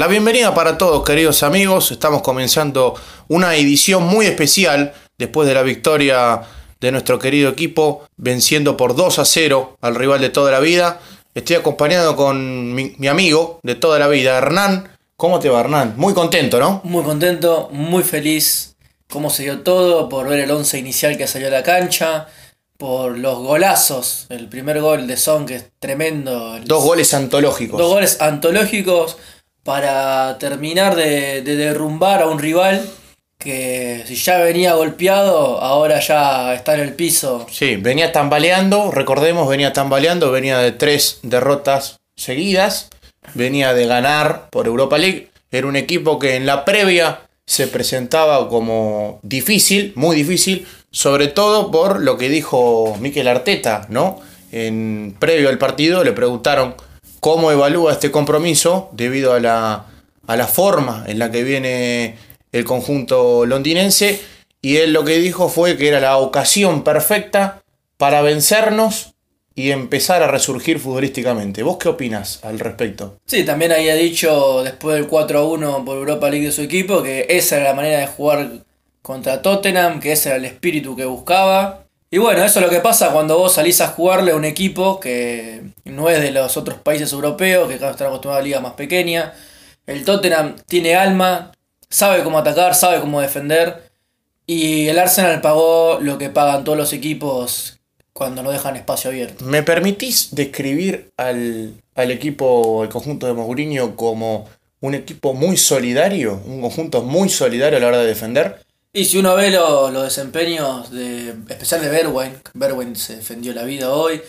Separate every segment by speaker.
Speaker 1: La bienvenida para todos, queridos amigos. Estamos comenzando una edición muy especial después de la victoria de nuestro querido equipo, venciendo por 2 a 0 al rival de toda la vida. Estoy acompañado con mi, mi amigo de toda la vida, Hernán. ¿Cómo te va, Hernán? Muy contento, ¿no?
Speaker 2: Muy contento, muy feliz. Cómo se dio todo, por ver el 11 inicial que salió a la cancha, por los golazos. El primer gol de Son, que es tremendo.
Speaker 1: Dos goles antológicos.
Speaker 2: Dos goles antológicos para terminar de, de derrumbar a un rival que si ya venía golpeado, ahora ya está en el piso.
Speaker 1: Sí, venía tambaleando, recordemos, venía tambaleando, venía de tres derrotas seguidas, venía de ganar por Europa League. Era un equipo que en la previa se presentaba como difícil, muy difícil, sobre todo por lo que dijo Mikel Arteta, ¿no? En previo al partido le preguntaron cómo evalúa este compromiso debido a la, a la forma en la que viene el conjunto londinense y él lo que dijo fue que era la ocasión perfecta para vencernos y empezar a resurgir futbolísticamente. ¿Vos qué opinas al respecto?
Speaker 2: Sí, también había dicho después del 4 a 1 por Europa League de su equipo que esa era la manera de jugar contra Tottenham, que ese era el espíritu que buscaba. Y bueno, eso es lo que pasa cuando vos salís a jugarle a un equipo que no es de los otros países europeos, que están acostumbrados a ligas más pequeñas. El Tottenham tiene alma, sabe cómo atacar, sabe cómo defender. Y el Arsenal pagó lo que pagan todos los equipos cuando no dejan espacio abierto.
Speaker 1: ¿Me permitís describir al, al equipo, el conjunto de Mourinho como un equipo muy solidario, un conjunto muy solidario a la hora de defender?
Speaker 2: Y si uno ve lo- los desempeños de especial de Berwin, Berwin se defendió la vida hoy,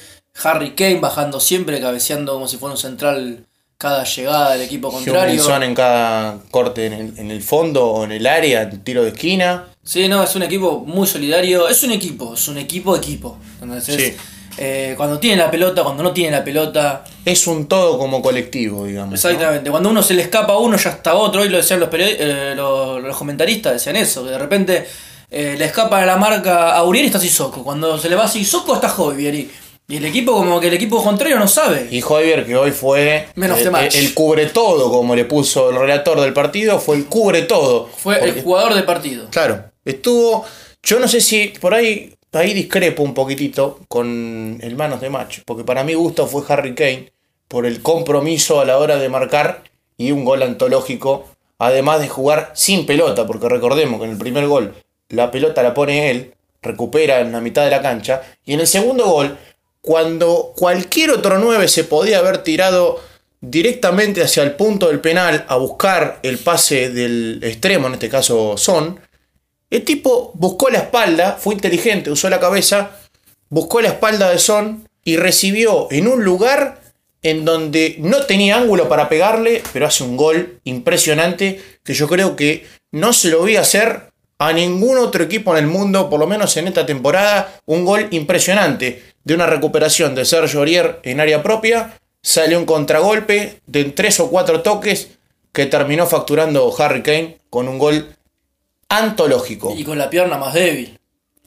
Speaker 2: Harry Kane bajando siempre, cabeceando como si fuera un central cada llegada del equipo contrario.
Speaker 1: Son en cada corte en el, en el fondo o en el área, en tiro de esquina.
Speaker 2: Sí, no, es un equipo muy solidario, es un equipo, es un equipo equipo. Entonces,
Speaker 1: Sí.
Speaker 2: Eh, cuando tiene la pelota, cuando no tiene la pelota,
Speaker 1: Es un todo como colectivo, digamos. ¿no?
Speaker 2: Exactamente, cuando uno se le escapa a uno ya está otro, hoy lo decían los, eh, los, los comentaristas, decían eso, que de repente eh, le escapa a la marca a Uriel y está Sissoko, cuando se le va a Sissoko está Jovier y, y el equipo como que el equipo contrario no sabe.
Speaker 1: Y Javier, que hoy fue el, cubre todo, como le puso el relator del partido, fue el cubre todo.
Speaker 2: Fue
Speaker 1: Porque-
Speaker 2: el jugador de partido.
Speaker 1: Claro, estuvo. Yo no sé si por ahí, ahí discrepo un poquitito con el manos de match, porque para mi gusto fue Harry Kane por el compromiso a la hora de marcar y un gol antológico, además de jugar sin pelota, porque recordemos que en el primer gol la pelota la pone él, recupera en la mitad de la cancha, y en el segundo gol, cuando cualquier otro 9 se podía haber tirado directamente hacia el punto del penal a buscar el pase del extremo, en este caso Son, el tipo buscó la espalda, fue inteligente, usó la cabeza, buscó la espalda de Son y recibió en un lugar en donde no tenía ángulo para pegarle, pero hace un gol impresionante que yo creo que no se lo vi hacer a ningún otro equipo en el mundo, por lo menos en esta temporada, un gol impresionante de una recuperación de Sergio Aurier en área propia, salió un contragolpe de tres o cuatro toques que terminó facturando Harry Kane con un gol antológico.
Speaker 2: Y con la pierna más débil.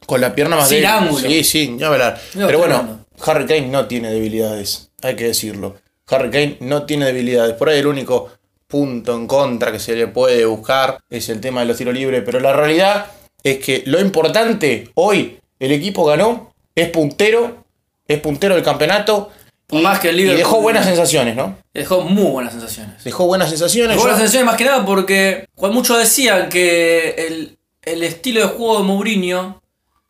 Speaker 1: Con la pierna más
Speaker 2: Sin
Speaker 1: débil.
Speaker 2: ángulo.
Speaker 1: Sí, sí, ni hablar.
Speaker 2: No,
Speaker 1: Pero bueno. Harry Kane no tiene debilidades, hay que decirlo. Harry Kane no tiene debilidades. Por ahí el único punto en contra que se le puede buscar es el tema de los tiros libres. Pero la realidad es que lo importante hoy, el equipo ganó, es puntero, es puntero del campeonato.
Speaker 2: Por
Speaker 1: y,
Speaker 2: más que el
Speaker 1: y
Speaker 2: Liverpool-
Speaker 1: dejó buenas sensaciones, ¿no?
Speaker 2: Dejó muy buenas sensaciones.
Speaker 1: Dejó buenas sensaciones.
Speaker 2: Dejó buenas sensaciones más que nada porque muchos decían que el, el estilo de juego de Mourinho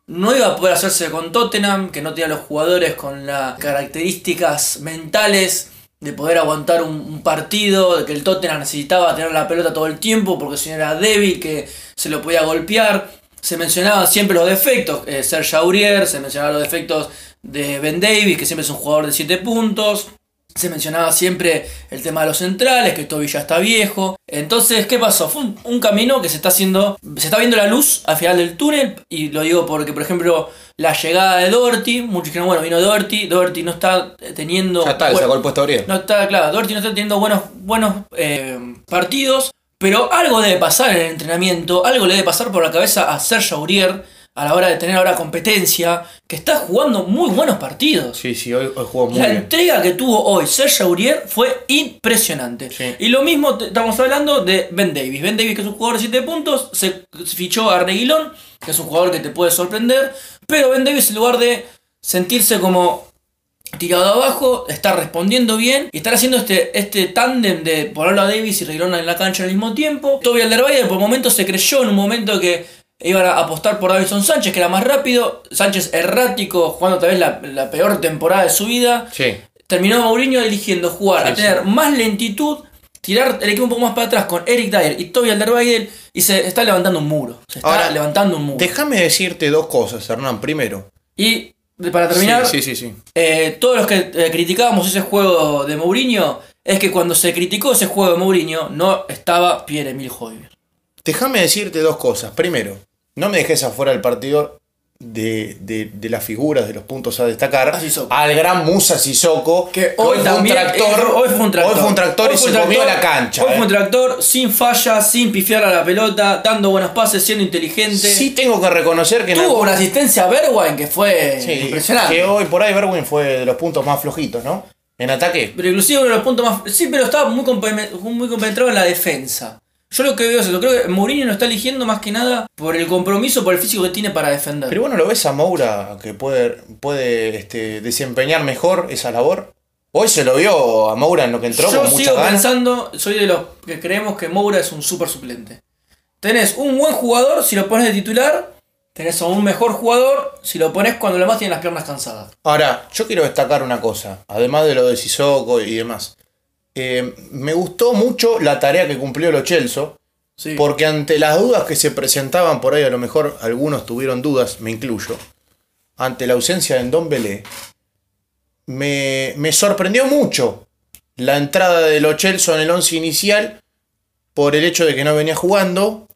Speaker 2: no iba a poder hacerse con Tottenham, que no tenía los jugadores con las características mentales de poder aguantar un, un partido, de que el Tottenham necesitaba tener la pelota todo el tiempo porque si no era débil, que se lo podía golpear. Se mencionaban siempre los defectos, eh, Serge Aurier, se mencionaban los defectos de Ben Davis, que siempre es un jugador de 7 puntos. Se mencionaba siempre el tema de los centrales, que Toby ya está viejo. Entonces, ¿qué pasó? Fue un, un camino que se está haciendo, se está viendo la luz al final del túnel. Y lo digo porque, por ejemplo, la llegada de Doherty, muchos dijeron, bueno, vino Doherty, Doherty no está teniendo...
Speaker 1: Ya está,
Speaker 2: bueno,
Speaker 1: sacó el puesto
Speaker 2: no está, claro, Doherty no está teniendo buenos, buenos eh, partidos, pero algo debe pasar en el entrenamiento, algo le debe pasar por la cabeza a Serge Aurier, a la hora de tener ahora competencia, que está jugando muy buenos partidos.
Speaker 1: Sí, sí, hoy, hoy jugó muy
Speaker 2: La
Speaker 1: bien.
Speaker 2: entrega que tuvo hoy Serge Aurier fue impresionante.
Speaker 1: Sí.
Speaker 2: Y lo mismo estamos hablando de Ben Davis. Ben Davis, que es un jugador de 7 puntos, se fichó a Reguilón, que es un jugador que te puede sorprender. Pero Ben Davis, en lugar de sentirse como tirado abajo, está respondiendo bien y estar haciendo este, este tándem de ponerlo a Davis y Reguilón en la cancha al mismo tiempo. Toby Alderweireld por momentos se creyó en un momento que iban a apostar por Davison Sánchez, que era más rápido. Sánchez errático, jugando tal vez la, la peor temporada de su vida
Speaker 1: Sí.
Speaker 2: terminó Mourinho eligiendo jugar
Speaker 1: Sí,
Speaker 2: a tener más lentitud, tirar el equipo un poco más para atrás con Eric Dyer y Toby Alderweireld y se está levantando un muro. Se está
Speaker 1: Ahora,
Speaker 2: levantando un muro.
Speaker 1: Déjame decirte dos cosas, Hernán. Primero.
Speaker 2: Y para terminar,
Speaker 1: Sí, sí, sí.
Speaker 2: eh, todos los que eh, criticábamos ese juego de Mourinho, es que cuando se criticó ese juego de Mourinho no estaba Pierre-Emile Hoiberg.
Speaker 1: Déjame decirte dos cosas. Primero, no me dejes afuera del partido de, de- de las figuras, de los puntos a destacar.
Speaker 2: A Sissoko.
Speaker 1: Al gran Musa Sissoko,
Speaker 2: Que hoy, también,
Speaker 1: fue un tractor.
Speaker 2: eh, hoy fue un tractor.
Speaker 1: hoy fue un tractor y
Speaker 2: Hoy
Speaker 1: se
Speaker 2: un
Speaker 1: comió
Speaker 2: tractor.
Speaker 1: la cancha.
Speaker 2: Hoy
Speaker 1: eh.
Speaker 2: fue un tractor sin falla, sin pifiar a la pelota, dando buenos pases, siendo inteligente.
Speaker 1: Sí tengo que reconocer que
Speaker 2: Tuvo
Speaker 1: algún-
Speaker 2: una asistencia a Bergwijn que fue
Speaker 1: Sí,
Speaker 2: impresionante.
Speaker 1: Que hoy por ahí Berwin fue de los puntos más flojitos, ¿no? En ataque.
Speaker 2: Pero inclusive uno de los puntos más... Sí, pero estaba muy compenetrado en la defensa. Yo lo que veo es eso. Creo que Mourinho lo está eligiendo más que nada por el compromiso, por el físico que tiene para defender.
Speaker 1: Pero bueno, ¿lo ves a Moura que puede, puede este, desempeñar mejor esa labor? Hoy se lo vio a Moura en lo que entró
Speaker 2: Yo
Speaker 1: con mucha
Speaker 2: sigo pensando, soy de los que creemos que Moura es un super suplente. Tenés un buen jugador si lo pones de titular, tenés a un mejor jugador si lo pones cuando lo más tiene las piernas cansadas.
Speaker 1: Ahora, yo quiero destacar una cosa, además de lo de Sissoko y demás. Eh, me gustó mucho la tarea que cumplió Lo Celso,
Speaker 2: Sí.
Speaker 1: porque ante las dudas que se presentaban por ahí, a lo mejor algunos tuvieron dudas, me incluyo, ante la ausencia de Ndombele, me, me sorprendió mucho la entrada de Lo Celso en el once inicial por el hecho de que no venía jugando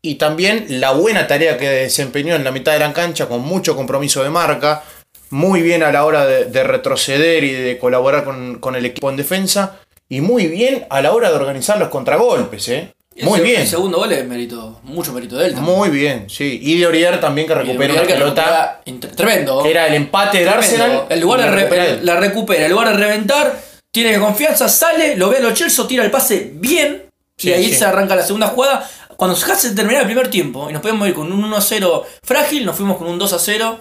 Speaker 1: y también la buena tarea que desempeñó en la mitad de la cancha con mucho compromiso de marca, muy bien a la hora de, de retroceder y de colaborar con, con el equipo en defensa y muy bien a la hora de organizar los contragolpes, ¿eh?
Speaker 2: El
Speaker 1: Muy bien.
Speaker 2: El segundo gol es mérito, mucho mérito de él. también.
Speaker 1: Muy bien, sí. Y de Orier también que recupera una
Speaker 2: que
Speaker 1: pelota
Speaker 2: recupera Tremendo.
Speaker 1: que era el empate del. Arsenal.
Speaker 2: En lugar de re-
Speaker 1: recupera
Speaker 2: la recupera, en lugar de reventar, tiene confianza, sale, lo ve a los Chelsea, tira el pase bien.
Speaker 1: Sí,
Speaker 2: y ahí
Speaker 1: sí.
Speaker 2: se arranca la segunda jugada. Cuando casi terminaba el primer tiempo y nos podíamos ir con un 1-0 frágil, nos fuimos con un 2-0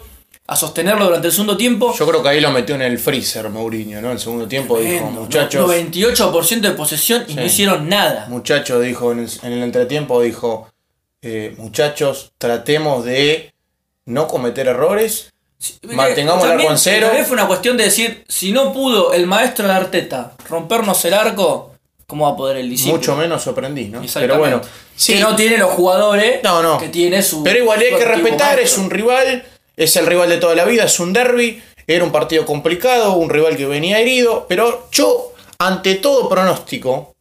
Speaker 2: a sostenerlo durante el segundo tiempo.
Speaker 1: Yo creo que ahí lo metió en el freezer Mourinho, ¿no? El segundo tiempo dijo, muchachos,
Speaker 2: ¿no? 98% de posesión y no hicieron nada.
Speaker 1: muchachos, dijo en el, en el entretiempo, dijo, eh, muchachos, tratemos de no cometer errores. Mantengamos el arco en cero.
Speaker 2: También fue una cuestión de decir, si no pudo el maestro de Arteta rompernos el arco, ¿cómo va a poder el discípulo?
Speaker 1: Mucho menos sorprendí, ¿no? Pero bueno, sí,
Speaker 2: Que no tiene los jugadores
Speaker 1: No, no.
Speaker 2: que tiene su.
Speaker 1: Pero igual hay que respetar, es un rival, es el rival de toda la vida, es un derby, era un partido complicado, un rival que venía herido, pero yo, ante todo pronóstico,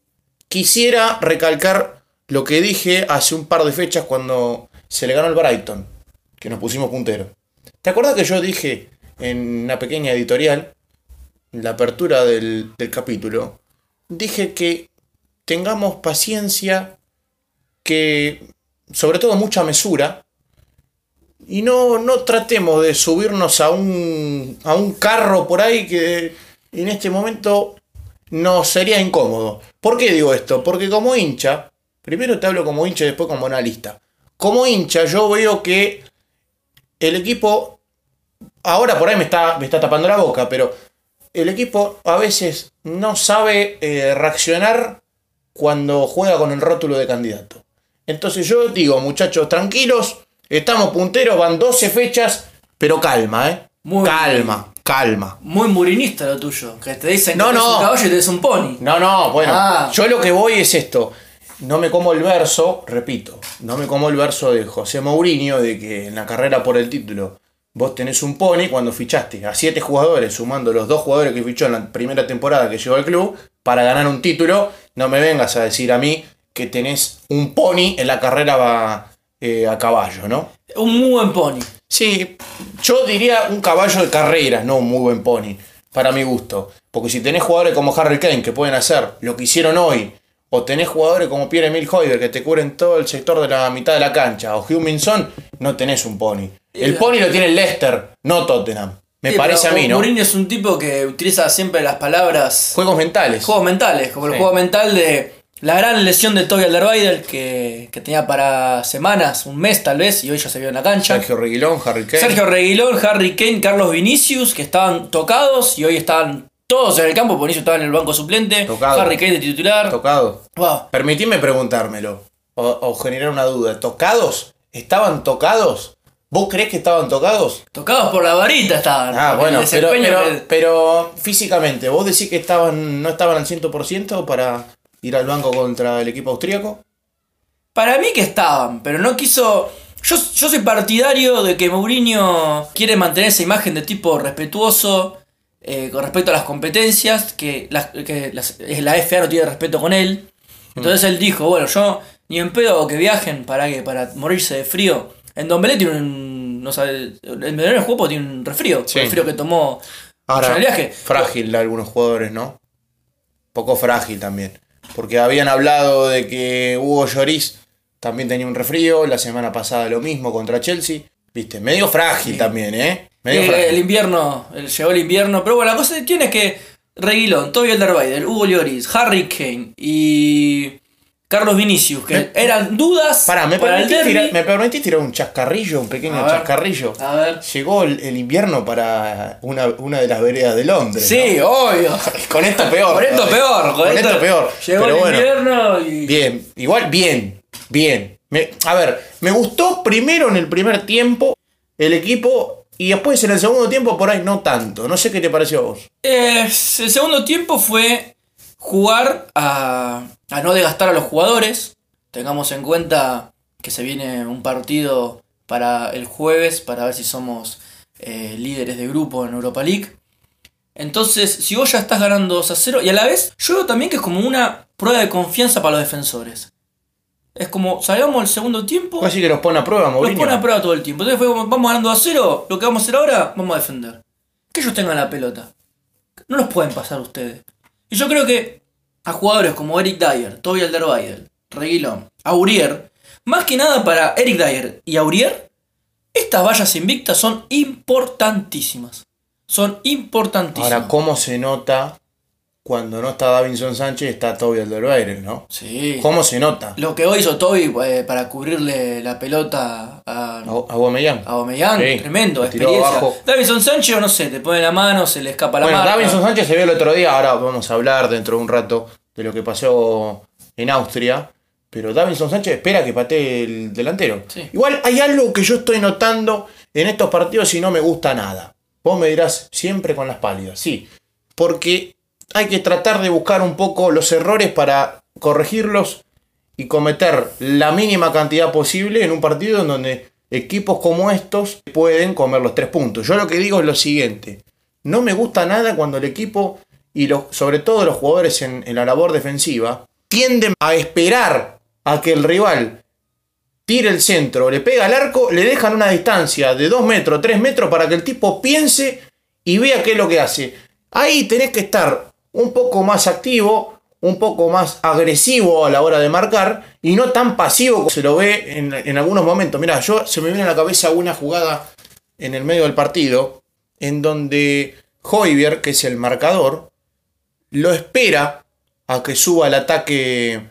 Speaker 1: quisiera recalcar lo que dije hace un par de fechas cuando se le ganó el Brighton, que nos pusimos puntero. ¿Te acuerdas que yo dije en una pequeña editorial, en la apertura del, del capítulo, dije que tengamos paciencia, que sobre todo mucha mesura, y no, no tratemos de subirnos a un, a un carro por ahí que en este momento nos sería incómodo. ¿Por qué digo esto? Porque como hincha, primero te hablo como hincha y después como analista. Como hincha yo veo que el equipo, ahora por ahí me está, me está tapando la boca, pero el equipo a veces no sabe eh, reaccionar cuando juega con el rótulo de candidato. Entonces yo digo, muchachos, tranquilos, estamos punteros, van 12 fechas, pero calma, ¿eh?
Speaker 2: Muy
Speaker 1: calma, calma.
Speaker 2: Muy murinista lo tuyo. Que te dicen
Speaker 1: No,
Speaker 2: que
Speaker 1: no.
Speaker 2: un caballo y te es un pony.
Speaker 1: No, no, bueno,
Speaker 2: Ah.
Speaker 1: yo lo que voy es esto. No me como el verso, repito, no me como el verso de José Mourinho de que en la carrera por el título vos tenés un pony cuando fichaste a siete jugadores, sumando los dos jugadores que fichó en la primera temporada que llegó al club, para ganar un título, no me vengas a decir a mí que tenés un pony en la carrera va, eh, a caballo, ¿no?
Speaker 2: Un muy buen pony.
Speaker 1: Sí, yo diría un caballo de carreras, no un muy buen pony, para mi gusto. Porque si tenés jugadores como Harry Kane que pueden hacer lo que hicieron hoy, o tenés jugadores como Pierre-Emil Hoiber que te cubren todo el sector de la mitad de la cancha, o Hugh Minson, no tenés un pony. El pony lo tiene el Leicester, no Tottenham. Me
Speaker 2: Sí,
Speaker 1: parece a mí, ¿no?
Speaker 2: Mourinho es un tipo que utiliza siempre las palabras
Speaker 1: Juegos mentales.
Speaker 2: juegos mentales, como el juego mental de la gran lesión de Toby Alderweireld que, que tenía para semanas, un mes tal vez, y hoy ya se vio en la cancha.
Speaker 1: Sergio Reguilón, Harry Kane.
Speaker 2: Sergio Reguilón, Harry Kane, Carlos Vinicius, que estaban tocados y hoy están todos en el campo, Vinicius estaba en el banco suplente,
Speaker 1: Tocado.
Speaker 2: Harry Kane de titular.
Speaker 1: Tocado.
Speaker 2: Wow.
Speaker 1: Permitime preguntármelo o, o generar una duda. ¿Tocados? ¿Estaban tocados? ¿Vos creés que estaban tocados?
Speaker 2: Tocados por la varita estaban.
Speaker 1: Ah, bueno, pero,
Speaker 2: desempeño
Speaker 1: pero,
Speaker 2: que-
Speaker 1: pero físicamente, ¿vos decís que estaban, no estaban al 100% para ir al banco contra el equipo austríaco?
Speaker 2: Para mí que estaban, pero no quiso. Yo, yo soy partidario de que Mourinho quiere mantener esa imagen de tipo respetuoso eh, con respecto a las competencias, que, las- que las- la FA no tiene respeto con él. Entonces él dijo, bueno, yo ni en pedo que viajen para que para morirse de frío. En Don Belé tiene un. No sabe, el del juego tiene un resfrío.
Speaker 1: Sí.
Speaker 2: El resfrío que tomó
Speaker 1: Ahora,
Speaker 2: en el viaje.
Speaker 1: frágil de algunos jugadores, ¿no? Poco frágil también. Porque habían hablado de que Hugo Lloris también tenía un resfrío, la semana pasada lo mismo contra Chelsea. Viste, medio frágil también, ¿eh? Medio
Speaker 2: Eh,
Speaker 1: frágil.
Speaker 2: el invierno, el- llegó el invierno, pero bueno, la cosa que tiene es que Reguilón, Toby Alderweireld, Hugo Lloris, Harry Kane y Carlos Vinicius, que
Speaker 1: Me-
Speaker 2: eran dudas
Speaker 1: Pará, ¿me
Speaker 2: para
Speaker 1: tirar, ¿me tirar un chascarrillo, un pequeño
Speaker 2: A ver.
Speaker 1: chascarrillo?
Speaker 2: A ver.
Speaker 1: Llegó el, el invierno para una, una de las veredas de Londres.
Speaker 2: Sí,
Speaker 1: ¿no?
Speaker 2: obvio.
Speaker 1: Con esto peor.
Speaker 2: Con esto peor,
Speaker 1: Con esto peor.
Speaker 2: Llegó
Speaker 1: Pero
Speaker 2: el
Speaker 1: bueno.
Speaker 2: invierno y.
Speaker 1: Bien, igual bien, bien. Me- a ver, me gustó primero en el primer tiempo el equipo y después en el segundo tiempo por ahí no tanto. No sé qué te pareció a vos.
Speaker 2: Eh, el segundo tiempo fue jugar a, a no desgastar a los jugadores. Tengamos en cuenta que se viene un partido para el jueves para ver si somos eh, líderes de grupo en Europa League. Entonces, si vos ya estás ganando 2 a 0, y a la vez, yo veo también que es como una prueba de confianza para los defensores. Es como, salgamos el segundo tiempo,
Speaker 1: Así que los pone a prueba,
Speaker 2: los
Speaker 1: Mourinho.
Speaker 2: pone a prueba todo el tiempo. Entonces fue como, vamos ganando a 0, lo que vamos a hacer ahora, vamos a defender. Que ellos tengan la pelota. No los pueden pasar ustedes. Y yo creo que a jugadores como Eric Dyer, Toby Alderweireld, Reguilón, Aurier, más que nada para Eric Dyer y Aurier, estas vallas invictas son importantísimas. Son importantísimas.
Speaker 1: Ahora, ¿cómo se nota cuando no está Davinson Sánchez está Toby Alderweireld, no?
Speaker 2: sí.
Speaker 1: ¿Cómo se nota?
Speaker 2: Lo que hoy hizo Toby eh, para cubrirle la pelota a,
Speaker 1: A Aubameyang.
Speaker 2: a
Speaker 1: Sí,
Speaker 2: tremendo, experiencia.
Speaker 1: abajo.
Speaker 2: Davinson Sánchez, o no sé, te pone la mano, se le escapa la
Speaker 1: Bueno,
Speaker 2: marca.
Speaker 1: Davinson Sánchez se vio el otro día, ahora vamos a hablar dentro de un rato de lo que pasó en Austria, pero Davinson Sánchez espera que patee el delantero.
Speaker 2: Sí.
Speaker 1: Igual hay algo que yo estoy notando en estos partidos y no me gusta nada. Vos me dirás, siempre con las pálidas, sí, porque hay que tratar de buscar un poco los errores para corregirlos y cometer la mínima cantidad posible en un partido en donde equipos como estos pueden comer los tres puntos. Yo lo que digo es lo siguiente. No me gusta nada cuando el equipo y los, sobre todo los jugadores en, la labor defensiva tienden a esperar a que el rival tire el centro, le pega al arco, le dejan una distancia de 2 metros, 3 metros para que el tipo piense y vea qué es lo que hace. Ahí tenés que estar un poco más activo, un poco más agresivo a la hora de marcar y no tan pasivo como se lo ve en, algunos momentos. Mirá, yo se me viene a la cabeza una jugada en el medio del partido en donde Hoiberg, que es el marcador, lo espera a que suba el ataque,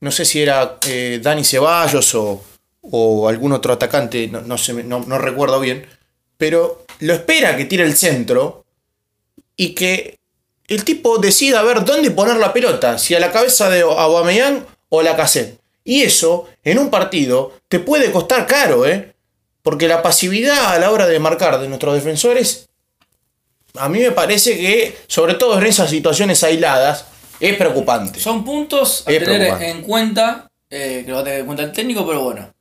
Speaker 1: no sé si era eh, Dani Ceballos o, algún otro atacante, no recuerdo bien, pero lo espera que tire el centro y que el tipo decida ver dónde poner la pelota, si a la cabeza de Aubameyang o a la cassette. Y eso, en un partido, te puede costar caro, ¿eh? Porque la pasividad a la hora de marcar de nuestros defensores, a mí me parece que, sobre todo en esas situaciones aisladas, es preocupante.
Speaker 2: Son puntos a
Speaker 1: Es
Speaker 2: tener en cuenta, eh, que lo va a tener en cuenta el técnico, pero bueno.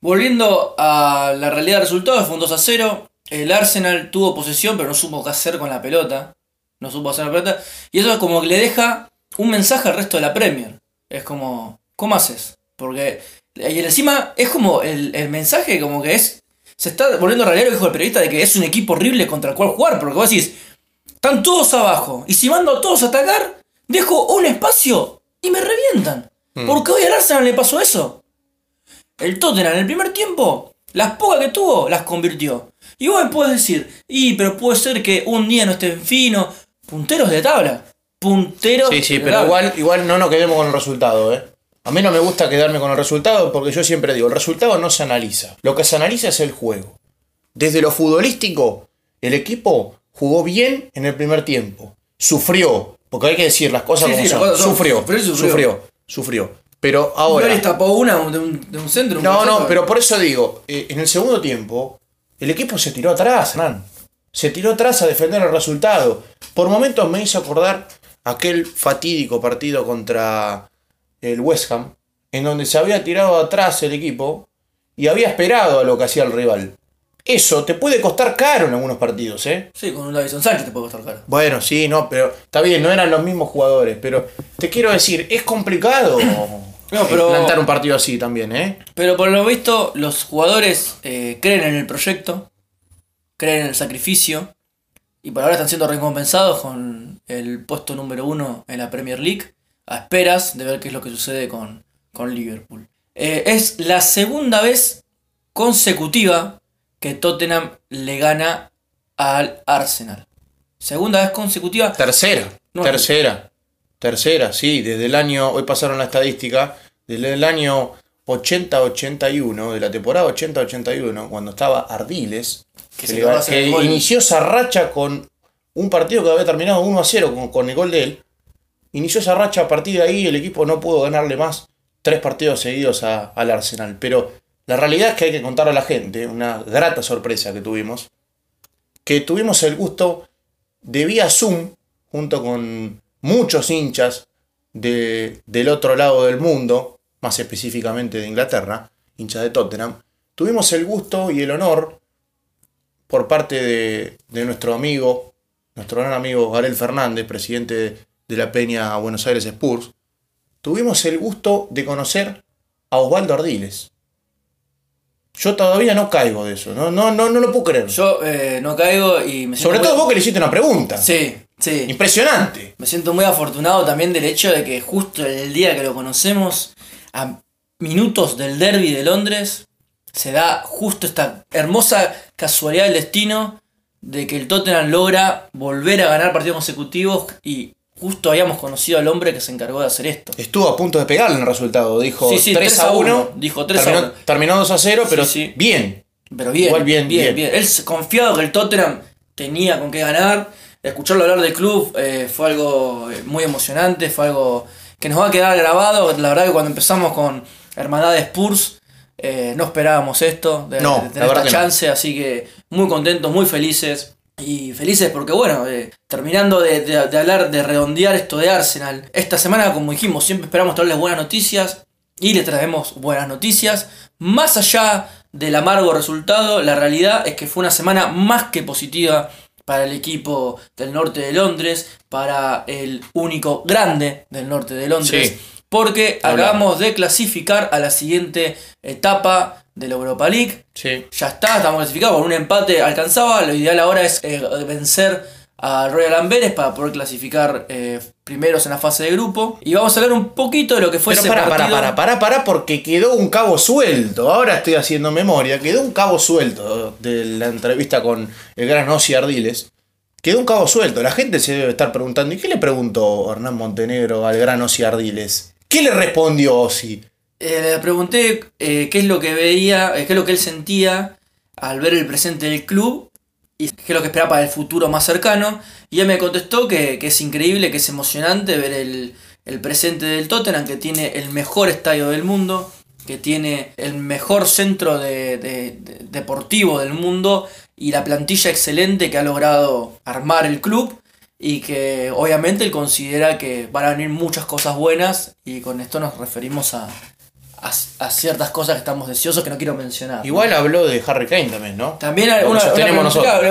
Speaker 2: Volviendo a la realidad del resultado, fue un 2 a 0. El Arsenal tuvo posesión, pero no supo qué hacer con la pelota. No supo hacer la pelota. Y eso es como que le deja un mensaje al resto de la Premier. Es como, ¿cómo haces? Porque, y encima es como el, el mensaje, como que es. Se está volviendo que dijo el periodista de que es un equipo horrible contra el cual jugar. Porque vos decís, están todos abajo. Y si mando a todos a atacar, dejo un espacio y me revientan.
Speaker 1: Mm.
Speaker 2: Porque hoy al Arsenal le pasó eso. El Tottenham en el primer tiempo, las pocas que tuvo, las convirtió. Y vos me puedes decir, y pero puede ser que un día no estén fino. Punteros de tabla. Punteros
Speaker 1: Sí, sí,
Speaker 2: de
Speaker 1: pero
Speaker 2: tabla.
Speaker 1: igual, igual no nos quedemos con el resultado, ¿eh? A mí no me gusta quedarme con el resultado porque yo siempre digo, el resultado no se analiza. Lo que se analiza es el juego. Desde lo futbolístico, el equipo jugó bien en el primer tiempo. Sufrió, porque hay que decir las cosas
Speaker 2: Sí,
Speaker 1: como
Speaker 2: sí,
Speaker 1: son.
Speaker 2: las cosas son-
Speaker 1: Sufrió,
Speaker 2: sufrió
Speaker 1: sufrió,
Speaker 2: sufrió.
Speaker 1: sufrió, Pero ahora...
Speaker 2: Flores tapó una de un, de un centro. un
Speaker 1: No, no, pero por eso digo, eh, en el segundo tiempo, el equipo se tiró atrás, Hernán. Se tiró atrás a defender el resultado. Por momentos me hizo acordar aquel fatídico partido contra el West Ham, en donde se había tirado atrás el equipo y había esperado a lo que hacía el rival. Eso te puede costar caro en algunos partidos, ¿eh?
Speaker 2: Sí, con un Davison Sánchez te puede costar caro.
Speaker 1: Bueno, sí, no, pero está bien, no eran los mismos jugadores, pero te quiero decir, es complicado
Speaker 2: No, pero-
Speaker 1: plantar un partido así también, ¿eh?
Speaker 2: Pero por lo visto, los jugadores eh, creen en el proyecto, creen en el sacrificio, y por ahora están siendo recompensados con el puesto número uno en la Premier League, a esperas de ver qué es lo que sucede con, con Liverpool. Eh, es la segunda vez consecutiva que Tottenham le gana al Arsenal. Segunda vez consecutiva.
Speaker 1: Tercera,
Speaker 2: No,
Speaker 1: tercera, tercera, sí, desde el año, hoy pasaron la estadística, desde el año 80-81, de la temporada 80-81, cuando estaba Ardiles,
Speaker 2: Que se
Speaker 1: le- que inició esa racha con un partido que había terminado 1 a 0 con, con el gol de él, inició esa racha, a partir de ahí el equipo no pudo ganarle más tres partidos seguidos a- al Arsenal, pero la realidad es que hay que contar a la gente, una grata sorpresa que tuvimos, que tuvimos el gusto de vía Zoom, junto con muchos hinchas de- del otro lado del mundo, más específicamente de Inglaterra, hinchas de Tottenham, tuvimos el gusto y el honor por parte de, de nuestro amigo, nuestro gran amigo Garel Fernández, presidente de la Peña Buenos Aires Spurs, tuvimos el gusto de conocer a Osvaldo Ardiles. Yo todavía no caigo de eso, no, no, no, no lo puedo creer.
Speaker 2: Yo eh, no caigo y me siento
Speaker 1: Sobre
Speaker 2: muy-
Speaker 1: todo vos que le hiciste una pregunta.
Speaker 2: Sí, sí.
Speaker 1: Impresionante.
Speaker 2: Me siento muy afortunado también del hecho de que justo el día que lo conocemos, a minutos del derby de Londres, se da justo esta hermosa casualidad del destino de que el Tottenham logra volver a ganar partidos consecutivos y justo habíamos conocido al hombre que se encargó de hacer esto.
Speaker 1: Estuvo a punto de pegarle en el resultado. Dijo
Speaker 2: Sí, sí,
Speaker 1: 3 a 1.
Speaker 2: Dijo 3 a
Speaker 1: terminó,
Speaker 2: 1.
Speaker 1: terminó 2 a 0, pero
Speaker 2: Sí,
Speaker 1: bien.
Speaker 2: Pero bien,
Speaker 1: Igual bien,
Speaker 2: bien,
Speaker 1: bien.
Speaker 2: bien, Él confiado que el Tottenham tenía con qué ganar. Escucharlo hablar del club eh, fue algo eh, muy emocionante, fue algo que nos va a quedar grabado. La verdad que cuando empezamos con Hermandad de Spurs, eh, no esperábamos esto, de,
Speaker 1: No,
Speaker 2: de tener esta
Speaker 1: no.
Speaker 2: chance, así que muy contentos, muy felices. Y felices porque, bueno, eh, terminando de, de- de hablar, de redondear esto de Arsenal, esta semana, como dijimos, siempre esperamos traerles buenas noticias y les traemos buenas noticias. Más allá del amargo resultado, la realidad es que fue una semana más que positiva para el equipo del norte de Londres, para el único grande del norte de Londres,
Speaker 1: Sí.
Speaker 2: porque
Speaker 1: Hablamos.
Speaker 2: acabamos de clasificar a la siguiente etapa de la Europa League.
Speaker 1: Sí.
Speaker 2: Ya está, estamos clasificados, con un empate alcanzaba. Lo ideal ahora es eh, vencer a Royal Amberes para poder clasificar eh, primeros en la fase de grupo. Y vamos a hablar un poquito de lo que fue
Speaker 1: Pero
Speaker 2: ese
Speaker 1: para, para,
Speaker 2: partido.
Speaker 1: para, para, para, porque quedó un cabo suelto. Ahora estoy haciendo memoria. Quedó un cabo suelto de la entrevista con el gran Ossi Ardiles. Quedó un cabo suelto. La gente se debe estar preguntando: ¿y qué le preguntó Hernán Montenegro al gran Ossi Ardiles? ¿Qué le respondió Ossi?
Speaker 2: Eh, le pregunté eh, qué es lo que veía, eh, qué es lo que él sentía al ver el presente del club y qué es lo que esperaba para el futuro más cercano. Y él me contestó que, que es increíble, que es emocionante ver el, el presente del Tottenham, que tiene el mejor estadio del mundo, que tiene el mejor centro de- de- de- deportivo del mundo y la plantilla excelente que ha logrado armar el club y que obviamente él considera que van a venir muchas cosas buenas y con esto nos referimos a, a, a ciertas cosas que estamos deseosos que no quiero mencionar.
Speaker 1: Igual habló de Harry Kane también, ¿no?
Speaker 2: También una,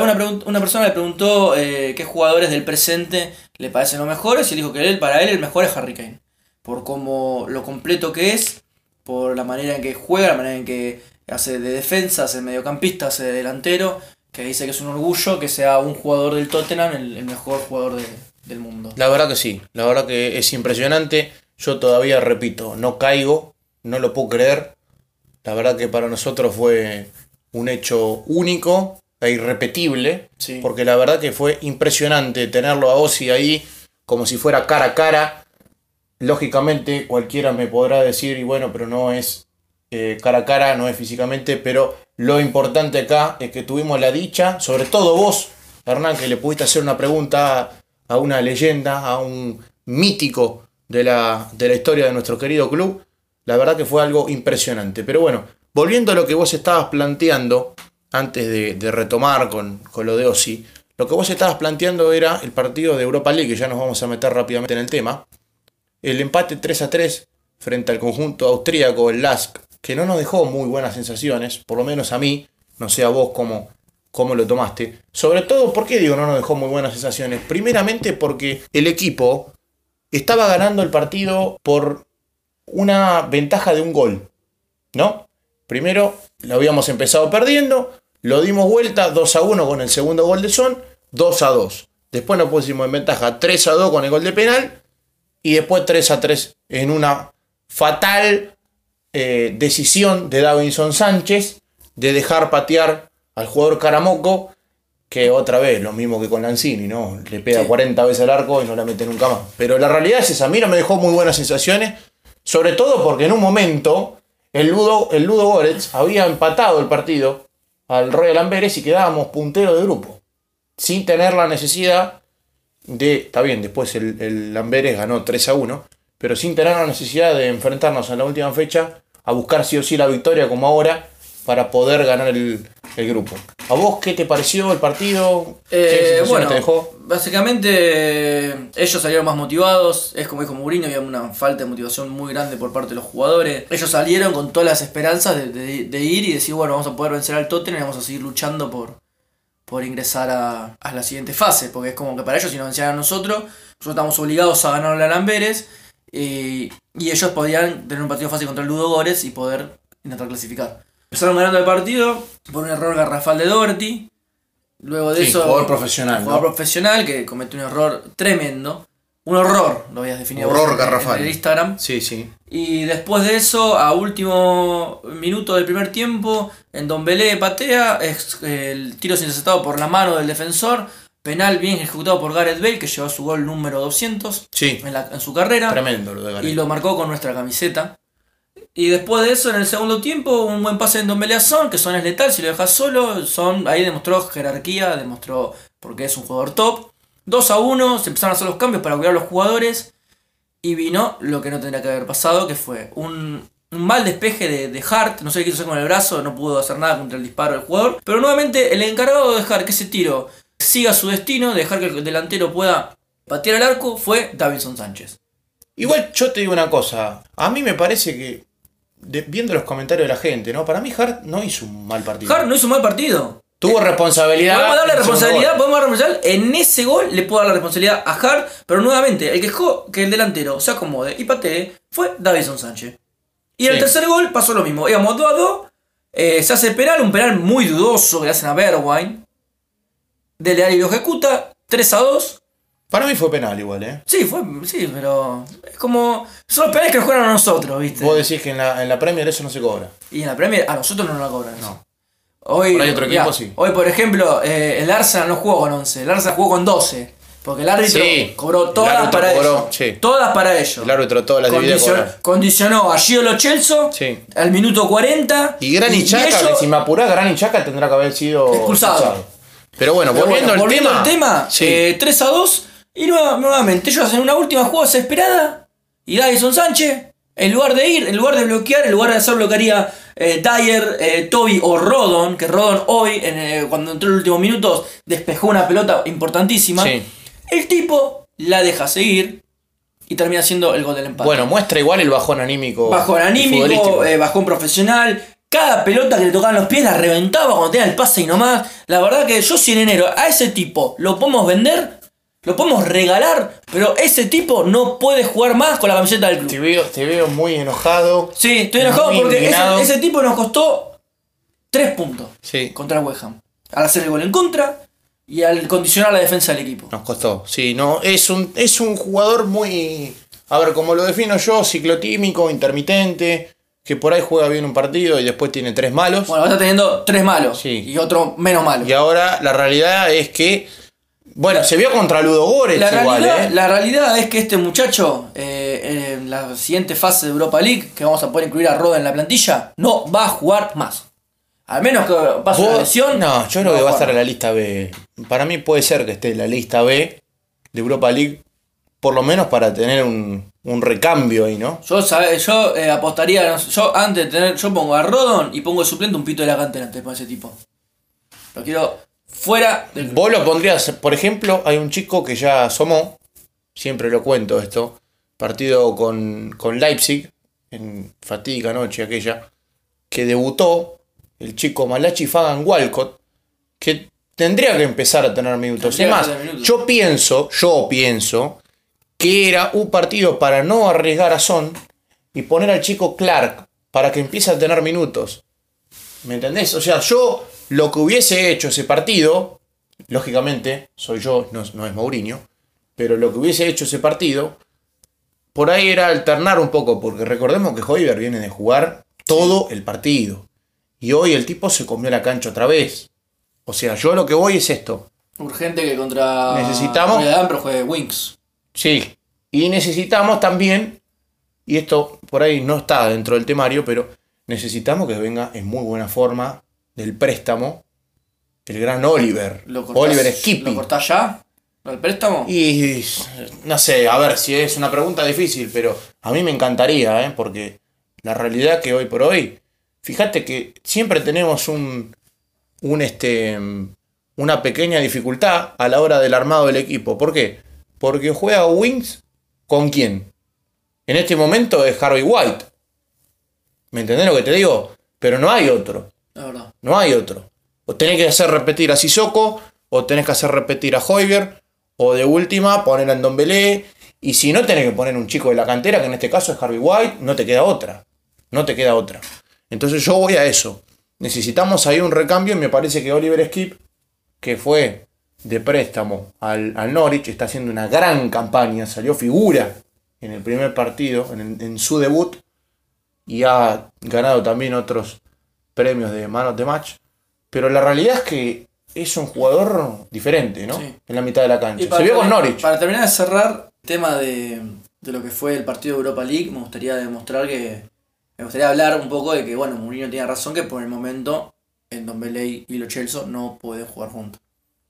Speaker 2: una- una persona le preguntó eh, qué jugadores del presente le parecen los mejores y él dijo que él, para él el mejor es Harry Kane. Por cómo lo completo que es, por la manera en que juega, la manera en que hace de defensa, hace de mediocampista, hace de delantero, que dice que es un orgullo que sea un jugador del Tottenham el, el mejor jugador de- del mundo.
Speaker 1: La verdad que sí, la verdad que es impresionante. Yo todavía repito, no caigo, no lo puedo creer. La verdad que para nosotros fue un hecho único e irrepetible,
Speaker 2: Sí.
Speaker 1: porque la verdad que fue impresionante tenerlo a Ozzy ahí como si fuera cara a cara. Lógicamente cualquiera me podrá decir, y bueno, pero no es eh, cara a cara, no es físicamente, pero lo importante acá es que tuvimos la dicha, sobre todo vos, Hernán, que le pudiste hacer una pregunta a una leyenda, a un mítico de la, de la historia de nuestro querido club. La verdad que fue algo impresionante. Pero bueno, volviendo a lo que vos estabas planteando, antes de, de retomar con, con lo de Osi, lo que vos estabas planteando era el partido de Europa League, que ya nos vamos a meter rápidamente en el tema. El empate 3 a 3 frente al conjunto austríaco, el LASK, que no nos dejó muy buenas sensaciones, por lo menos a mí, no sé a vos cómo, cómo lo tomaste. Sobre todo, ¿por qué digo no nos dejó muy buenas sensaciones? Primeramente porque el equipo estaba ganando el partido por una ventaja de un gol, ¿no? Primero lo habíamos empezado perdiendo, lo dimos vuelta 2 a 1 con el segundo gol de Son, 2 a 2. Después nos pusimos en ventaja 3 a 2 con el gol de penal y después 3 a 3 en una fatal eh, decisión de Davinson Sánchez de dejar patear al jugador Caramoco, que otra vez, lo mismo que con Lanzini, ¿no? Le pega
Speaker 2: Sí.
Speaker 1: 40 veces al arco y no la mete nunca más. Pero la realidad es esa, a mí no me dejó muy buenas sensaciones, sobre todo porque en un momento el Ludo, el Ludo Goretz había empatado el partido al Royal Amberes y quedábamos puntero de grupo, sin tener la necesidad de, está bien, después el, el Amberes ganó 3 a 1, pero sin tener la necesidad de enfrentarnos en la última fecha a buscar sí o sí la victoria como ahora para poder ganar el, el grupo. ¿A vos qué te pareció el partido? ¿Qué
Speaker 2: Eh, bueno,
Speaker 1: te dejó?
Speaker 2: básicamente eh, ellos salieron más motivados, es como dijo Mourinho, había una falta de motivación muy grande por parte de los jugadores. Ellos salieron con todas las esperanzas de, de- de ir y decir, bueno, vamos a poder vencer al Tottenham y vamos a seguir luchando por, por ingresar a, a la siguiente fase, porque es como que para ellos si nos vencían a nosotros, nosotros estamos obligados a ganarle a Lamberes y, y ellos podían tener un partido fácil contra el Ludo Górez y poder intentar clasificar. Empezaron ganando el partido por un error garrafal de Doherty. Luego de
Speaker 1: Sí,
Speaker 2: eso.
Speaker 1: jugador profesional, ¿no?
Speaker 2: Jugador profesional que cometió un error tremendo. Un horror, lo habías definido
Speaker 1: Horror
Speaker 2: vos
Speaker 1: garrafal.
Speaker 2: en el Instagram.
Speaker 1: Sí, sí.
Speaker 2: Y después de eso, a último minuto del primer tiempo, en Don Belé patea, es, el tiro es interceptado por la mano del defensor, penal bien ejecutado por Gareth Bale, que llevó su gol número 200
Speaker 1: Sí,
Speaker 2: en, la- en su carrera,
Speaker 1: tremendo lo de
Speaker 2: y
Speaker 1: Gareth.
Speaker 2: lo marcó con nuestra camiseta. Y después de eso, en el segundo tiempo, un buen pase en Don que Son es letal, si lo dejas solo, Son ahí demostró jerarquía, demostró porque es un jugador top. 2 a 1, se empezaron a hacer los cambios para cuidar a los jugadores. Y vino lo que no tendría que haber pasado, que fue un, mal despeje de, Hart. No sé qué quiso hacer con el brazo, no pudo hacer nada contra el disparo del jugador. Pero nuevamente, el encargado de dejar que ese tiro siga su destino, de dejar que el delantero pueda patear el arco, fue Davidson Sánchez.
Speaker 1: Igual yo te digo una cosa, a mí me parece que, de- viendo los comentarios de la gente, ¿no? Para mí Hart no hizo un mal partido.
Speaker 2: Hart no hizo un mal partido.
Speaker 1: Tuvo responsabilidad.
Speaker 2: Podemos darle responsabilidad, podemos darle responsabilidad. En ese gol le puedo dar la responsabilidad a Hart, pero nuevamente, el que dejó que el delantero se acomode y patee fue Davison Sánchez. Y en el tercer gol pasó lo mismo. Íbamos 2 a 2, eh, se hace el penal, un penal muy dudoso que le hacen a Bergwijn. Dele Alli lo ejecuta, 3 a 2.
Speaker 1: Para mí fue penal igual, ¿eh?
Speaker 2: Sí, fue, sí, pero es como. Son los penales que nos juegan a nosotros, ¿viste?
Speaker 1: Vos decís que en la, en la Premier eso no se cobra.
Speaker 2: Y en la Premier a nosotros no nos la cobran.
Speaker 1: No.
Speaker 2: Hoy,
Speaker 1: Por ahí otro
Speaker 2: mirá,
Speaker 1: equipo sí.
Speaker 2: Hoy, por ejemplo, eh, el Arsenal no jugó con 11, el Arsenal jugó con 12. Porque el árbitro
Speaker 1: Sí,
Speaker 2: cobró
Speaker 1: el
Speaker 2: todas
Speaker 1: árbitro
Speaker 2: para
Speaker 1: cobró,
Speaker 2: ellos.
Speaker 1: sí.
Speaker 2: Todas para ellos.
Speaker 1: El árbitro todas las debía
Speaker 2: Condicio-
Speaker 1: cobrar.
Speaker 2: condicionó a Gio Lo Celso
Speaker 1: Sí.
Speaker 2: al minuto 40.
Speaker 1: Y Granny Chaca,
Speaker 2: ellos-
Speaker 1: que si me apurás, Granny Chaca tendrá que haber sido
Speaker 2: Expulsado.
Speaker 1: Pero bueno,
Speaker 2: Pero
Speaker 1: volviendo,
Speaker 2: bueno,
Speaker 1: al
Speaker 2: volviendo
Speaker 1: tema.
Speaker 2: al tema,
Speaker 1: sí.
Speaker 2: eh, 3 a 2. Y nueva- nuevamente, ellos hacen una última jugada desesperada. Y Davison Sánchez, en lugar de ir, en lugar de bloquear, en lugar de hacer lo que haría eh, Dyer, eh, Toby o Rodon, que Rodon hoy, en, eh, cuando entró en los últimos minutos, despejó una pelota importantísima.
Speaker 1: Sí.
Speaker 2: El tipo la deja seguir y termina siendo el gol del empate.
Speaker 1: Bueno, muestra igual el bajón anímico.
Speaker 2: Bajón anímico, bajón profesional. Cada pelota que le tocaban los pies la reventaba cuando tenía el pase y nomás. La verdad que yo si en enero a ese tipo lo podemos vender, lo podemos regalar, pero ese tipo no puede jugar más con la camiseta del
Speaker 1: Te
Speaker 2: club.
Speaker 1: veo, te veo muy enojado.
Speaker 2: Sí, estoy enojado porque ese, tipo nos costó 3 puntos
Speaker 1: Sí.
Speaker 2: contra el West Ham. Al hacer el gol en contra y al condicionar la defensa del equipo.
Speaker 1: Nos costó. Sí, no, es un, es un jugador muy. A ver, como lo defino yo, ciclotímico, intermitente, que por ahí juega bien un partido y después tiene tres malos.
Speaker 2: Bueno, está teniendo tres malos
Speaker 1: Sí.
Speaker 2: y otro menos malo.
Speaker 1: Y ahora la realidad es que, bueno, se vio contra Ludo Goretz
Speaker 2: La
Speaker 1: igual,
Speaker 2: realidad,
Speaker 1: ¿eh?
Speaker 2: la realidad es que este muchacho, eh, en la siguiente fase de Europa League, que vamos a poder incluir a Roda en la plantilla, no va a jugar más. Al menos que pase una
Speaker 1: ¿Vos-
Speaker 2: lesión.
Speaker 1: No, yo creo que va a estar en la lista B. Para mí puede ser que esté en la lista B de Europa League, por lo menos para tener un, un recambio ahí, ¿no?
Speaker 2: Yo, sabe- yo eh, apostaría, no sé, yo antes de tener, yo pongo a Rodon y pongo de suplente un pito de la cantera antes para ese tipo. Lo quiero fuera del.
Speaker 1: Vos lo pondrías, por ejemplo, hay un chico que ya asomó, siempre lo cuento esto, partido con, con Leipzig, en fatídica noche aquella, que debutó el chico Malachi Fagan Walcott, que tendría que empezar a tener minutos. Es más,
Speaker 2: minutos.
Speaker 1: yo pienso, yo pienso que era un partido para no arriesgar a Son y poner al chico Clark para que empiece a tener minutos. ¿Me entendés? O sea, yo lo que hubiese hecho ese partido, lógicamente, soy yo, no, no es Mourinho, pero lo que hubiese hecho ese partido, por ahí era alternar un poco, porque recordemos que Hoiber viene de jugar todo el partido. Y hoy el tipo se comió la cancha otra vez. O sea, yo lo que voy es esto.
Speaker 2: Urgente que contra
Speaker 1: Necesitamos-
Speaker 2: pero juegue Wings.
Speaker 1: Sí. Y necesitamos también, y esto por ahí no está dentro del temario, pero necesitamos que venga en muy buena forma del préstamo el gran Oliver.
Speaker 2: ¿Lo cortás,
Speaker 1: Oliver Skippy.
Speaker 2: ¿Lo cortás ya? ¿Lo del préstamo?
Speaker 1: Y no sé, a ver si es una pregunta difícil, pero a mí me encantaría, ¿eh? porque la realidad que hoy por hoy, fíjate que siempre tenemos un, un este, una pequeña dificultad a la hora del armado del equipo. ¿Por qué? Porque juega Wings con quién. En este momento es Harvey White. ¿Me entendés lo que te digo? Pero no hay otro. No hay otro. O tenés que hacer repetir a Sissoko, o tenés que hacer repetir a Hoiber, o de última poner a Ndombele. Y si no tenés que poner un chico de la cantera, que en este caso es Harvey White, no te queda otra. No te queda otra. Entonces yo voy a eso. Necesitamos ahí un recambio y me parece que Oliver Skip, que fue de préstamo al, al Norwich, está haciendo una gran campaña, salió figura en el primer partido, en, en su debut, y ha ganado también otros premios de manos de match. Pero la realidad es que es un jugador diferente, ¿no?
Speaker 2: Sí.
Speaker 1: En la mitad de la cancha. Se vio con Norwich.
Speaker 2: Para terminar de cerrar el tema de, de lo que fue el partido de Europa League, me gustaría demostrar que. Me gustaría hablar un poco de que, bueno, Mourinho tiene razón que por el momento en Don Belay y Lo Chelsea no pueden jugar juntos.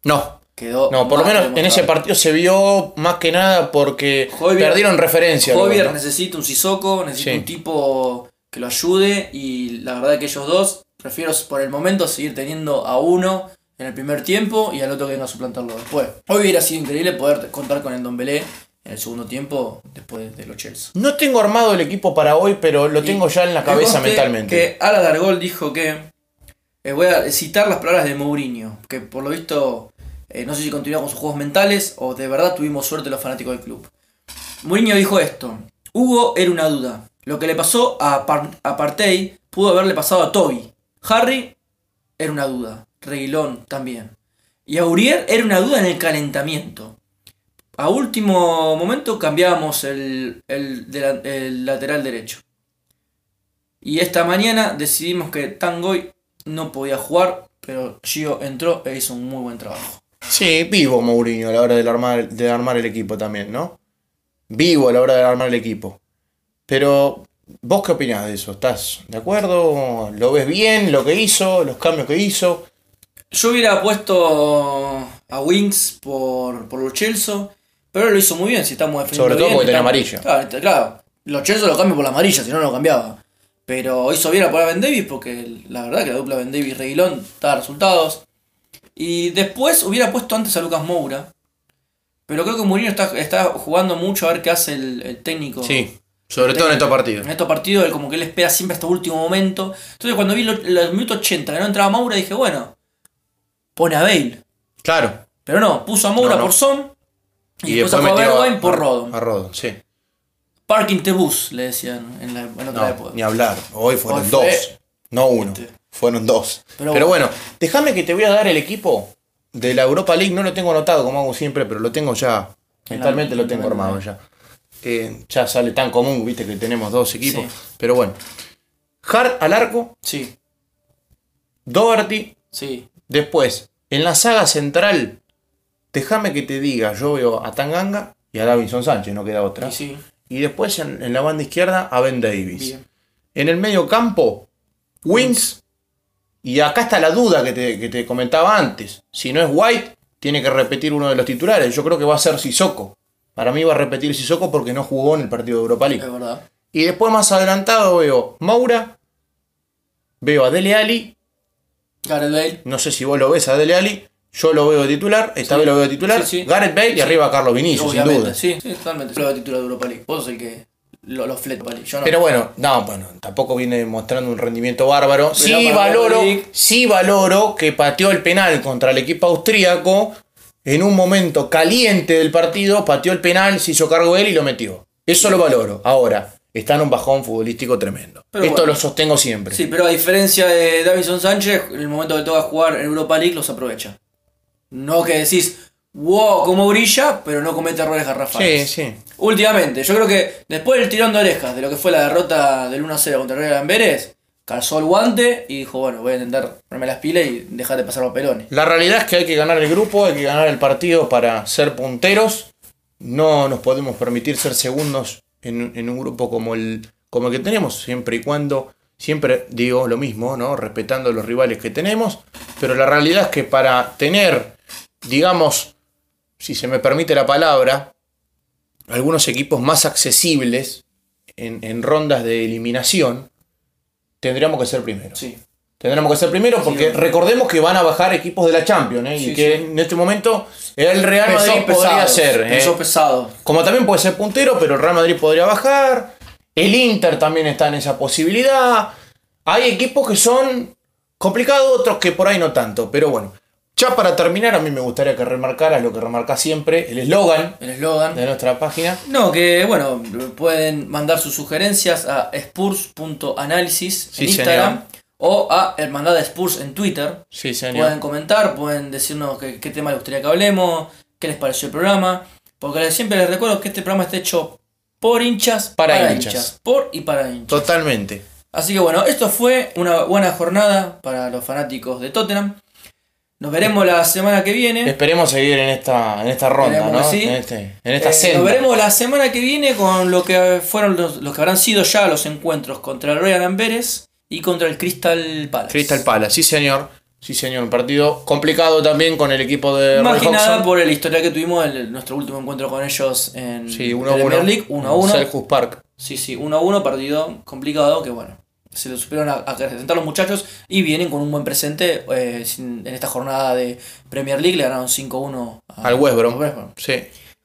Speaker 1: No,
Speaker 2: Quedó.
Speaker 1: no, por lo menos en ese partido se vio más que nada porque
Speaker 2: Hoybier-
Speaker 1: perdieron referencia. luego,
Speaker 2: Javier
Speaker 1: ¿no?
Speaker 2: necesita un Sissoko, necesita
Speaker 1: Sí.
Speaker 2: un tipo que lo ayude y la verdad que ellos dos, prefiero por el momento seguir teniendo a uno en el primer tiempo y al otro que venga a suplantarlo después. Hoy hubiera sido increíble poder contar con el Don Belé en el segundo tiempo después de los Chelsea.
Speaker 1: No tengo armado el equipo para hoy, pero lo tengo ya en la cabeza mentalmente.
Speaker 2: Que Ala Dargol dijo que. eh, voy a citar las palabras de Mourinho, que por lo visto. eh, no sé si continúa con sus juegos mentales o de verdad tuvimos suerte los fanáticos del club. Mourinho dijo esto: Hugo era una duda. Lo que le pasó a, Par- Partey pudo haberle pasado a Toby. Harry era una duda. Reguilón también. Y a Uriel era una duda en el calentamiento. A último momento cambiábamos el lateral derecho. Y esta mañana decidimos que Tangoy no podía jugar, pero Gio entró e hizo un muy buen trabajo.
Speaker 1: Sí, vivo Mourinho a la hora de armar, de armar el equipo también, ¿no? Vivo a la hora de armar el equipo. Pero, ¿vos qué opinás de eso? ¿Estás de acuerdo? ¿Lo ves bien lo que hizo? ¿Los cambios que hizo?
Speaker 2: Yo hubiera puesto a Wings por, por los Chelsea, pero lo hizo muy bien si estamos defendiendo
Speaker 1: Sobre todo
Speaker 2: bien,
Speaker 1: porque tenía amarilla.
Speaker 2: Claro, te- claro. Los Chelsea lo cambio por la amarilla, si no, no lo cambiaba. Pero hizo bien a poner a Ben Davis porque la verdad que la dupla Ben Davis Reguilón daba resultados. Y después hubiera puesto antes a Lucas Moura. Pero creo que Mourinho está, está jugando mucho a ver qué hace el, el técnico.
Speaker 1: Sí, sobre todo en estos partidos.
Speaker 2: En estos partidos, él como que él espera siempre hasta último momento. Entonces, cuando vi lo- los minutos 80 que no entraba Moura, dije, bueno, pone a Bale.
Speaker 1: Claro.
Speaker 2: Pero no, puso a Moura
Speaker 1: No, no.
Speaker 2: por Son y,
Speaker 1: Y,
Speaker 2: después,
Speaker 1: después
Speaker 2: a Bergwijn por Rodon.
Speaker 1: A Rodon, sí.
Speaker 2: Parking the bus, le decían en, la, en otra
Speaker 1: No,
Speaker 2: época.
Speaker 1: ni hablar. Hoy fueron
Speaker 2: Hoy fue-
Speaker 1: dos. No uno.
Speaker 2: Este.
Speaker 1: Fueron dos.
Speaker 2: Pero
Speaker 1: Pero, bueno, déjame que te voy a dar el equipo de la Europa League. No lo tengo anotado como hago siempre, pero lo tengo ya. Mentalmente lo tengo armado ya. Eh, ya sale tan común, viste que tenemos dos equipos.
Speaker 2: Sí.
Speaker 1: Pero bueno. Hart al arco,
Speaker 2: Sí,
Speaker 1: Doherty.
Speaker 2: sí.
Speaker 1: Después, en la saga central, déjame que te diga, yo veo a Tanganga y a Davinson Sánchez, no queda otra.
Speaker 2: Y sí.
Speaker 1: Y después en, en la banda izquierda a Ben Davis.
Speaker 2: Bien.
Speaker 1: En el medio campo, Wings. Y acá está la duda que te, que te comentaba antes. Si no es White, tiene que repetir uno de los titulares. Yo creo que va a ser Sissoko. Para mí va a repetir Sissoko porque no jugó en el partido de Europa League.
Speaker 2: Es verdad.
Speaker 1: Y después más adelantado veo Moura, veo a Dele Ali.
Speaker 2: Gareth Bale.
Speaker 1: No sé si vos lo ves a Dele Ali. Yo lo veo de titular, esta vez lo veo de titular.
Speaker 2: Sí, sí.
Speaker 1: Gareth Bale y arriba Carlos Vinicius, sin duda.
Speaker 2: sí, sí, totalmente. Lo de título de Europa League. Vos sos el que lo, lo vale. Yo no.
Speaker 1: Pero bueno, no, bueno, tampoco viene mostrando un rendimiento bárbaro. Sí valoro, sí valoro que pateó el penal contra el equipo austríaco en un momento caliente del partido, pateó el penal, se hizo cargo él y lo metió. Eso lo valoro. Ahora, está en un bajón futbolístico tremendo.
Speaker 2: Pero
Speaker 1: Esto
Speaker 2: bueno.
Speaker 1: lo sostengo siempre.
Speaker 2: Sí, pero a diferencia de Davison Sánchez, en el momento que toca jugar en Europa League los aprovecha. No que decís, wow, cómo brilla, pero no comete errores
Speaker 1: sí,
Speaker 2: garrafales.
Speaker 1: sí.
Speaker 2: Últimamente, yo creo que después del tirón de orejas de lo que fue la derrota del 1-0 contra el Real Amberes, calzó el guante y dijo, bueno, voy a intentar ponerme las pilas y dejar de pasar papelones.
Speaker 1: La realidad es que hay que ganar el grupo, hay que ganar el partido para ser punteros. No nos podemos permitir ser segundos en, en un grupo como el, como que tenemos, siempre y cuando, siempre digo lo mismo, ¿no? respetando los rivales que tenemos. Pero la realidad es que para tener, digamos, si se me permite la palabra, algunos equipos más accesibles en rondas de eliminación, tendríamos que ser primeros.
Speaker 2: Sí.
Speaker 1: Tendremos que ser primero porque
Speaker 2: Sí.
Speaker 1: recordemos que van a bajar equipos de la Champions ¿eh? y
Speaker 2: Sí,
Speaker 1: que
Speaker 2: sí.
Speaker 1: en este momento el Real Madrid
Speaker 2: Pesos
Speaker 1: podría
Speaker 2: pesados,
Speaker 1: ser. ¿eh?
Speaker 2: pesos pesados.
Speaker 1: Como también puede ser puntero, pero el Real Madrid podría bajar. El Inter también está en esa posibilidad. Hay equipos que son complicados, otros que por ahí no tanto. Pero bueno, ya para terminar, a mí me gustaría que remarcaras lo que remarca siempre, el eslogan
Speaker 2: El eslogan.
Speaker 1: de nuestra página.
Speaker 2: No, que bueno, pueden mandar sus sugerencias a spurs.análisis
Speaker 1: Sí,
Speaker 2: en Instagram o a Hermandad de Spurs en Twitter.
Speaker 1: Sí, señor.
Speaker 2: Pueden comentar, pueden decirnos qué, qué tema les gustaría que hablemos, qué les pareció el programa. Porque siempre les recuerdo que este programa está hecho por hinchas,
Speaker 1: Para hinchas.
Speaker 2: Por y para hinchas.
Speaker 1: Totalmente.
Speaker 2: Así que bueno, esto fue una buena jornada para los fanáticos de Tottenham. Nos veremos la semana que viene.
Speaker 1: Esperemos seguir en esta, en esta ronda,
Speaker 2: Esperemos
Speaker 1: ¿no?
Speaker 2: sí.
Speaker 1: En, este- en esta
Speaker 2: Eh,
Speaker 1: senda.
Speaker 2: nos veremos la semana que viene con lo que fueron los, los que habrán sido ya los encuentros contra el Royal Amberes y contra el Crystal Palace.
Speaker 1: Crystal Palace, sí señor. Sí señor, un partido complicado también con el equipo de
Speaker 2: Más que nada por el historial que tuvimos en nuestro último encuentro con ellos en
Speaker 1: Sí, 1
Speaker 2: Premier
Speaker 1: 1.
Speaker 2: League, 1 a 1.
Speaker 1: Selhurst Park.
Speaker 2: Sí, sí, 1 a 1, partido complicado que bueno, se lo supieron a, a presentar los muchachos y vienen con un buen presente eh, sin- en esta jornada de Premier League, le ganaron 5-1 a-
Speaker 1: Al West Brom. Sí.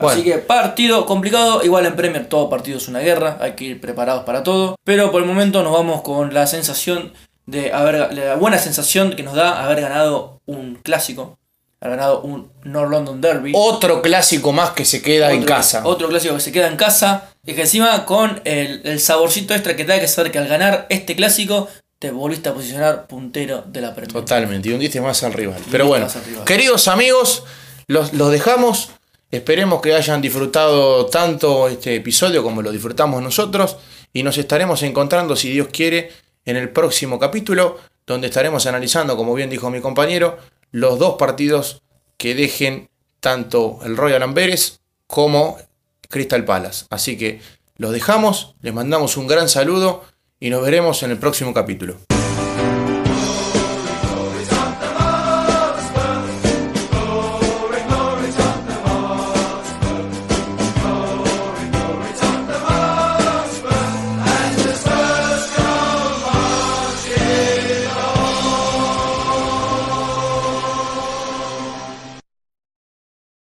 Speaker 1: Bueno,
Speaker 2: Así que partido complicado, igual en Premier todo partido es una guerra, hay que ir preparados para todo, pero por el momento nos vamos con la sensación de haber, la buena sensación que nos da haber ganado un clásico, haber ganado un North London Derby.
Speaker 1: otro clásico más que se queda en casa.
Speaker 2: Otro clásico que se queda en casa. Y que encima con el, el saborcito extra que te da que saber que al ganar este clásico te volviste a posicionar puntero de la Premier.
Speaker 1: Totalmente, y hundiste más al rival. Pero bueno,
Speaker 2: rival.
Speaker 1: queridos amigos, los, los dejamos. Esperemos que hayan disfrutado tanto este episodio como lo disfrutamos nosotros. Y nos estaremos encontrando, si Dios quiere, en el próximo capítulo, donde estaremos analizando, como bien dijo mi compañero, los dos partidos que dejen tanto el Royal Amberes como Crystal Palace. Así que los dejamos, les mandamos un gran saludo y nos veremos en el próximo capítulo.